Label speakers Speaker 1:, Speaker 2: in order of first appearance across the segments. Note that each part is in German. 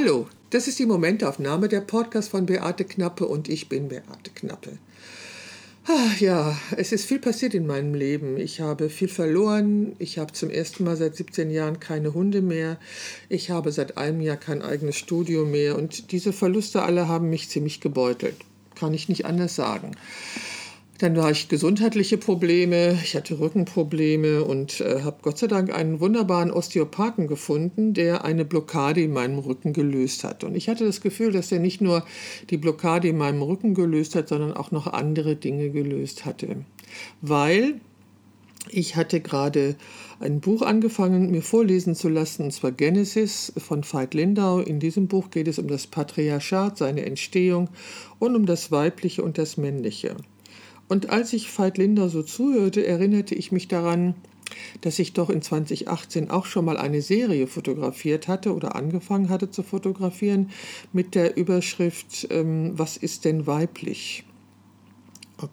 Speaker 1: Hallo, das ist die Momentaufnahme, der Podcast von Beate Knappe und ich bin Beate Knappe. Ach, ja, es ist viel passiert in meinem Leben. Ich habe viel verloren. Ich habe zum ersten Mal seit 17 Jahren keine Hunde mehr. Ich habe seit einem Jahr kein eigenes Studio mehr. Und diese Verluste alle haben mich ziemlich gebeutelt. Kann ich nicht anders sagen. Dann war ich gesundheitliche Probleme, ich hatte Rückenprobleme und äh, habe Gott sei Dank einen wunderbaren Osteopathen gefunden, der eine Blockade in meinem Rücken gelöst hat. Und ich hatte das Gefühl, dass er nicht nur die Blockade in meinem Rücken gelöst hat, sondern auch noch andere Dinge gelöst hatte. Weil ich hatte gerade ein Buch angefangen, mir vorlesen zu lassen, und zwar Genesis von Veit Lindau. In diesem Buch geht es um das Patriarchat, seine Entstehung und um das Weibliche und das Männliche. Und als ich Veit Linder so zuhörte, erinnerte ich mich daran, dass ich doch in 2018 auch schon mal eine Serie fotografiert hatte oder angefangen hatte zu fotografieren mit der Überschrift ähm, Was ist denn weiblich?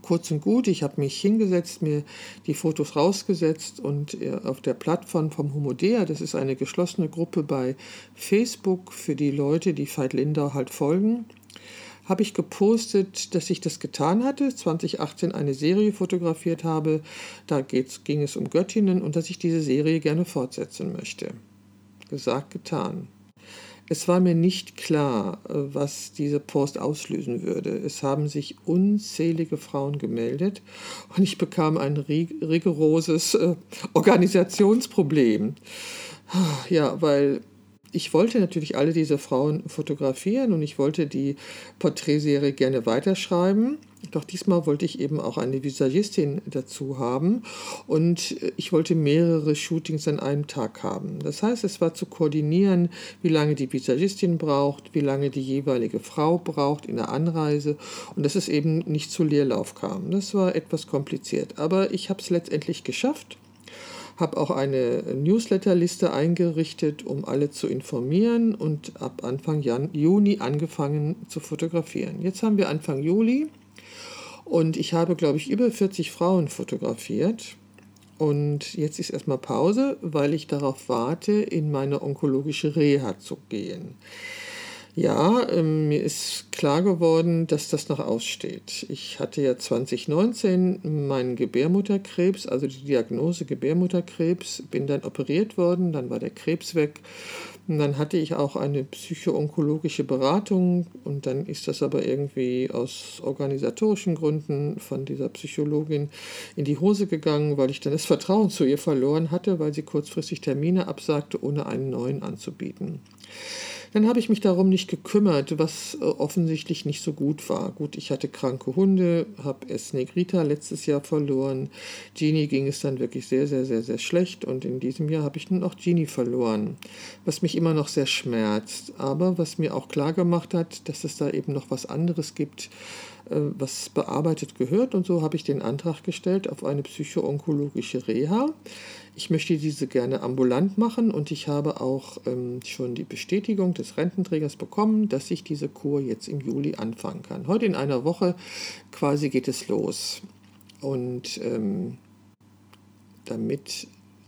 Speaker 1: Kurz und gut, ich habe mich hingesetzt, mir die Fotos rausgesetzt und äh, auf der Plattform vom Homodea, das ist eine geschlossene Gruppe bei Facebook für die Leute, die Veit Linder halt folgen, habe ich gepostet, dass ich das getan hatte, 2018 eine Serie fotografiert habe, da ging es um Göttinnen und dass ich diese Serie gerne fortsetzen möchte. Gesagt, getan. Es war mir nicht klar, was diese Post auslösen würde. Es haben sich unzählige Frauen gemeldet und ich bekam ein rigoroses äh, Organisationsproblem. Ja, weil ich wollte natürlich alle diese Frauen fotografieren und ich wollte die Porträtserie gerne weiterschreiben. Doch diesmal wollte ich eben auch eine Visagistin dazu haben und ich wollte mehrere Shootings an einem Tag haben. Das heißt, es war zu koordinieren, wie lange die Visagistin braucht, wie lange die jeweilige Frau braucht in der Anreise und dass es eben nicht zu Leerlauf kam. Das war etwas kompliziert, aber ich habe es letztendlich geschafft habe auch eine Newsletterliste eingerichtet, um alle zu informieren und ab Anfang Jan Juni angefangen zu fotografieren. Jetzt haben wir Anfang Juli und ich habe, glaube ich, über 40 Frauen fotografiert. Und jetzt ist erstmal Pause, weil ich darauf warte, in meine onkologische Reha zu gehen. Ja, ähm, mir ist klar geworden, dass das noch aussteht. Ich hatte ja 2019 meinen Gebärmutterkrebs, also die Diagnose Gebärmutterkrebs, bin dann operiert worden, dann war der Krebs weg. Und dann hatte ich auch eine psychoonkologische Beratung und dann ist das aber irgendwie aus organisatorischen Gründen von dieser Psychologin in die Hose gegangen, weil ich dann das Vertrauen zu ihr verloren hatte, weil sie kurzfristig Termine absagte, ohne einen neuen anzubieten. Dann habe ich mich darum nicht gekümmert, was äh, offensichtlich nicht so gut war. Gut, ich hatte kranke Hunde, habe es Negrita letztes Jahr verloren. Genie ging es dann wirklich sehr, sehr, sehr, sehr schlecht und in diesem Jahr habe ich nun auch Genie verloren, was mich immer noch sehr schmerzt, aber was mir auch klar gemacht hat, dass es da eben noch was anderes gibt, äh, was bearbeitet gehört. Und so habe ich den Antrag gestellt auf eine psychoonkologische Reha. Ich möchte diese gerne ambulant machen und ich habe auch ähm, schon die Bestätigung des Rententrägers bekommen, dass ich diese Kur jetzt im Juli anfangen kann. Heute in einer Woche quasi geht es los. Und ähm, damit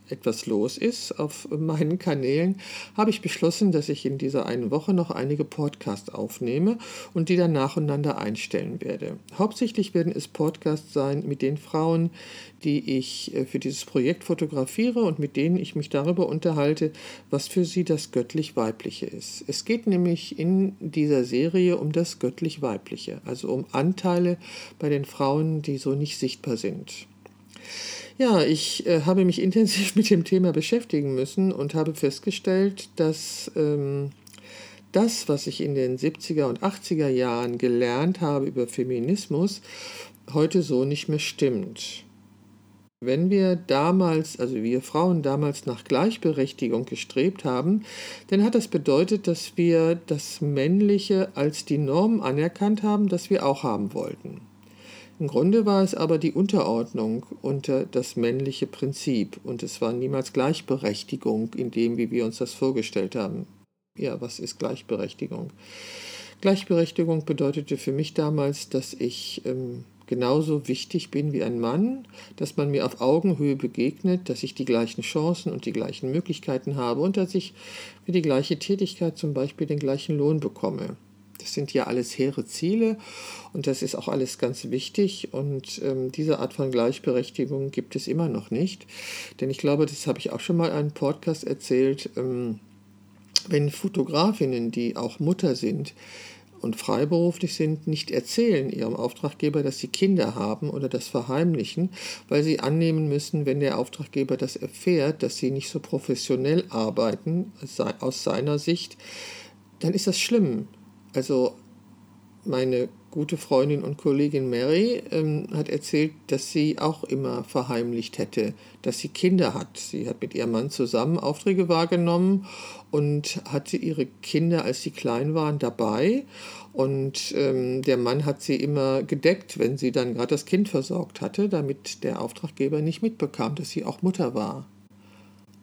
Speaker 1: etwas los ist auf meinen Kanälen, habe ich beschlossen, dass ich in dieser einen Woche noch einige Podcasts aufnehme und die dann nacheinander einstellen werde. Hauptsächlich werden es Podcasts sein mit den Frauen, die ich äh, für dieses Projekt fotografiere und mit denen ich mich darüber unterhalte, was für sie das göttlich-weibliche ist. Es geht nämlich in dieser Serie um das göttlich-weibliche, also um Anteile bei den Frauen, die so nicht sichtbar sind. Ja, ich äh, habe mich intensiv mit dem Thema beschäftigen müssen und habe festgestellt, dass ähm, das, was ich in den 70er und 80er Jahren gelernt habe über Feminismus, heute so nicht mehr stimmt. Wenn wir damals, also wir Frauen damals nach Gleichberechtigung gestrebt haben, dann hat das bedeutet, dass wir das Männliche als die Norm anerkannt haben, das wir auch haben wollten. Im Grunde war es aber die Unterordnung unter das männliche Prinzip und es war niemals Gleichberechtigung in dem, wie wir uns das vorgestellt haben. Ja, was ist Gleichberechtigung? Gleichberechtigung bedeutete für mich damals, dass ich ähm, genauso wichtig bin wie ein Mann, dass man mir auf Augenhöhe begegnet, dass ich die gleichen Chancen und die gleichen Möglichkeiten habe und dass ich für die gleiche Tätigkeit zum Beispiel den gleichen Lohn bekomme. Das sind ja alles hehre Ziele und das ist auch alles ganz wichtig. Und ähm, diese Art von Gleichberechtigung gibt es immer noch nicht. Denn ich glaube, das habe ich auch schon mal in einem Podcast erzählt, ähm, wenn Fotografinnen, die auch Mutter sind, und freiberuflich sind, nicht erzählen ihrem Auftraggeber, dass sie Kinder haben oder das verheimlichen, weil sie annehmen müssen, wenn der Auftraggeber das erfährt, dass sie nicht so professionell arbeiten aus seiner Sicht, dann ist das schlimm. Also meine gute Freundin und Kollegin Mary ähm, hat erzählt, dass sie auch immer verheimlicht hätte, dass sie Kinder hat. Sie hat mit ihrem Mann zusammen Aufträge wahrgenommen und hatte ihre Kinder, als sie klein waren, dabei. Und ähm, der Mann hat sie immer gedeckt, wenn sie dann gerade das Kind versorgt hatte, damit der Auftraggeber nicht mitbekam, dass sie auch Mutter war.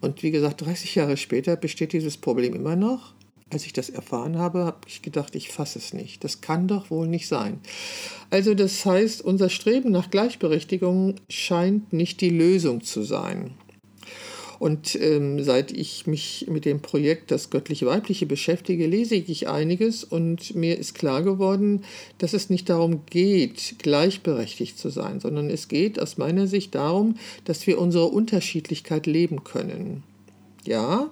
Speaker 1: Und wie gesagt, 30 Jahre später besteht dieses Problem immer noch. Als ich das erfahren habe, habe ich gedacht, ich fasse es nicht. Das kann doch wohl nicht sein. Also das heißt, unser Streben nach Gleichberechtigung scheint nicht die Lösung zu sein. Und ähm, seit ich mich mit dem Projekt Das göttliche Weibliche beschäftige, lese ich einiges und mir ist klar geworden, dass es nicht darum geht, gleichberechtigt zu sein, sondern es geht aus meiner Sicht darum, dass wir unsere Unterschiedlichkeit leben können. Ja,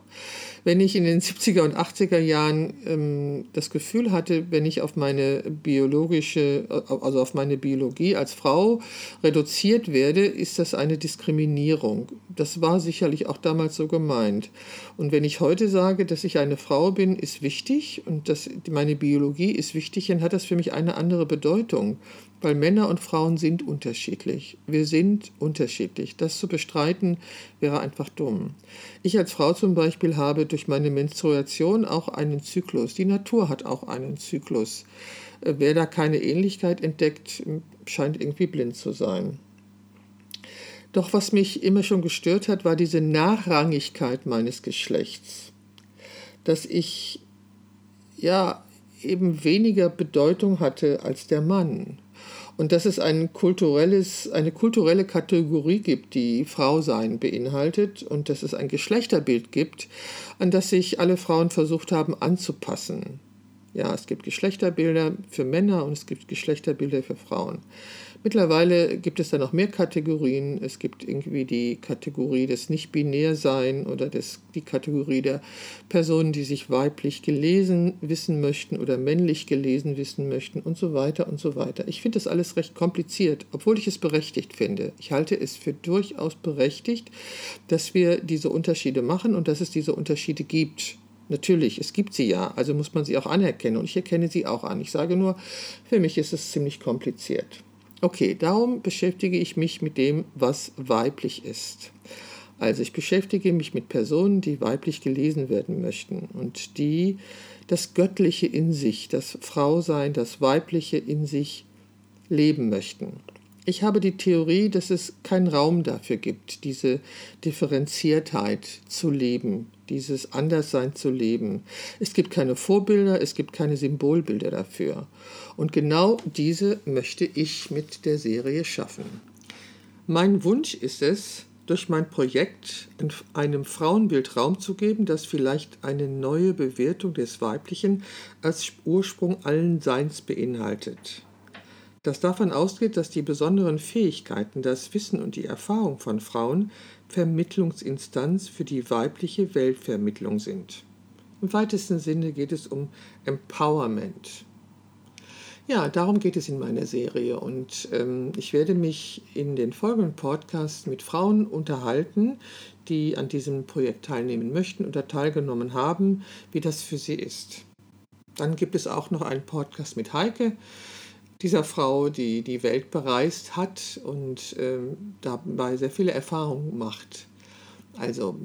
Speaker 1: wenn ich in den 70er und 80er Jahren ähm, das Gefühl hatte, wenn ich auf meine biologische, also auf meine Biologie als Frau reduziert werde, ist das eine Diskriminierung. Das war sicherlich auch damals so gemeint. Und wenn ich heute sage, dass ich eine Frau bin, ist wichtig und dass meine Biologie ist wichtig, dann hat das für mich eine andere Bedeutung weil Männer und Frauen sind unterschiedlich. Wir sind unterschiedlich. Das zu bestreiten wäre einfach dumm. Ich als Frau zum Beispiel habe durch meine Menstruation auch einen Zyklus. Die Natur hat auch einen Zyklus. Äh, wer da keine Ähnlichkeit entdeckt, scheint irgendwie blind zu sein. Doch was mich immer schon gestört hat, war diese Nachrangigkeit meines Geschlechts. Dass ich ja eben weniger Bedeutung hatte als der Mann und dass es ein kulturelles, eine kulturelle Kategorie gibt, die Frausein beinhaltet und dass es ein Geschlechterbild gibt, an das sich alle Frauen versucht haben anzupassen. Ja, es gibt Geschlechterbilder für Männer und es gibt Geschlechterbilder für Frauen. Mittlerweile gibt es da noch mehr Kategorien. Es gibt irgendwie die Kategorie des Nicht-Binär-Sein oder des, die Kategorie der Personen, die sich weiblich gelesen wissen möchten oder männlich gelesen wissen möchten und so weiter und so weiter. Ich finde das alles recht kompliziert, obwohl ich es berechtigt finde. Ich halte es für durchaus berechtigt, dass wir diese Unterschiede machen und dass es diese Unterschiede gibt. Natürlich, es gibt sie ja, also muss man sie auch anerkennen und ich erkenne sie auch an. Ich sage nur, für mich ist es ziemlich kompliziert. Okay, darum beschäftige ich mich mit dem, was weiblich ist. Also ich beschäftige mich mit Personen, die weiblich gelesen werden möchten und die das Göttliche in sich, das Frausein, das Weibliche in sich leben möchten. Ich habe die Theorie, dass es keinen Raum dafür gibt, diese Differenziertheit zu leben, dieses Anderssein zu leben. Es gibt keine Vorbilder, es gibt keine Symbolbilder dafür. Und genau diese möchte ich mit der Serie schaffen. Mein Wunsch ist es, durch mein Projekt einem Frauenbild Raum zu geben, das vielleicht eine neue Bewertung des Weiblichen als Ursprung allen Seins beinhaltet das davon ausgeht, dass die besonderen Fähigkeiten, das Wissen und die Erfahrung von Frauen Vermittlungsinstanz für die weibliche Weltvermittlung sind. Im weitesten Sinne geht es um Empowerment. Ja, darum geht es in meiner Serie und ähm, ich werde mich in den folgenden Podcasts mit Frauen unterhalten, die an diesem Projekt teilnehmen möchten oder teilgenommen haben, wie das für sie ist. Dann gibt es auch noch einen Podcast mit Heike, dieser Frau, die die Welt bereist hat und ähm, dabei sehr viele Erfahrungen macht. Also,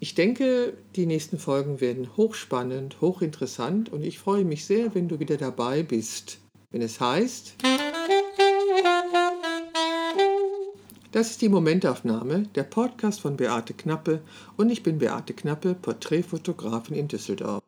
Speaker 1: ich denke, die nächsten Folgen werden hochspannend, hochinteressant und ich freue mich sehr, wenn du wieder dabei bist, wenn es heißt. Das ist die Momentaufnahme, der Podcast von Beate Knappe und ich bin Beate Knappe, Porträtfotografin in Düsseldorf.